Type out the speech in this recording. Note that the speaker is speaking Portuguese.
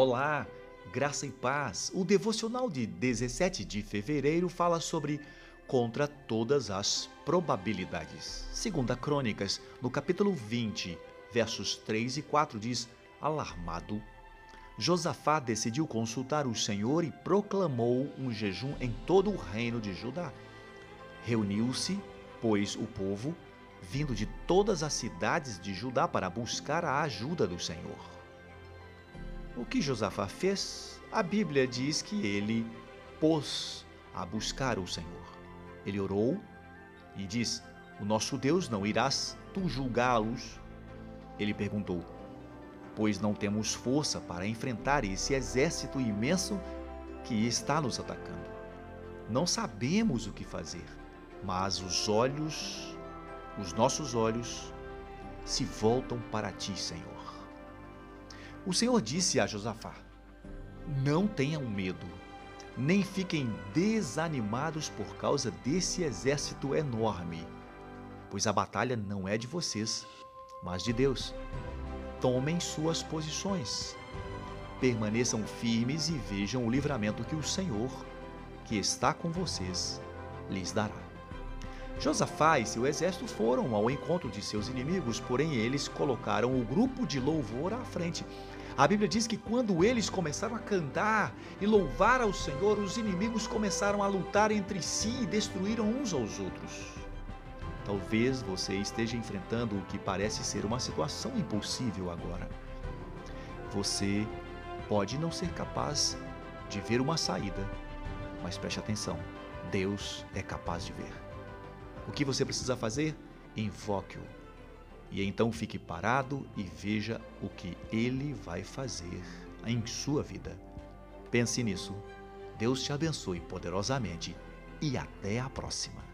Olá, graça e paz. O devocional de 17 de fevereiro fala sobre contra todas as probabilidades. Segunda Crônicas, no capítulo 20, versos 3 e 4 diz: Alarmado, Josafá decidiu consultar o Senhor e proclamou um jejum em todo o reino de Judá. Reuniu-se, pois, o povo, vindo de todas as cidades de Judá para buscar a ajuda do Senhor. O que Josafá fez? A Bíblia diz que ele pôs a buscar o Senhor. Ele orou e diz: O nosso Deus não irás tu julgá-los? Ele perguntou: Pois não temos força para enfrentar esse exército imenso que está nos atacando. Não sabemos o que fazer, mas os olhos, os nossos olhos, se voltam para ti, Senhor. O Senhor disse a Josafá: Não tenham medo, nem fiquem desanimados por causa desse exército enorme, pois a batalha não é de vocês, mas de Deus. Tomem suas posições, permaneçam firmes e vejam o livramento que o Senhor, que está com vocês, lhes dará. Josafá e seu exército foram ao encontro de seus inimigos, porém eles colocaram o grupo de louvor à frente. A Bíblia diz que quando eles começaram a cantar e louvar ao Senhor, os inimigos começaram a lutar entre si e destruíram uns aos outros. Talvez você esteja enfrentando o que parece ser uma situação impossível agora. Você pode não ser capaz de ver uma saída, mas preste atenção: Deus é capaz de ver. O que você precisa fazer? Invoque-o. E então fique parado e veja o que ele vai fazer em sua vida. Pense nisso. Deus te abençoe poderosamente e até a próxima.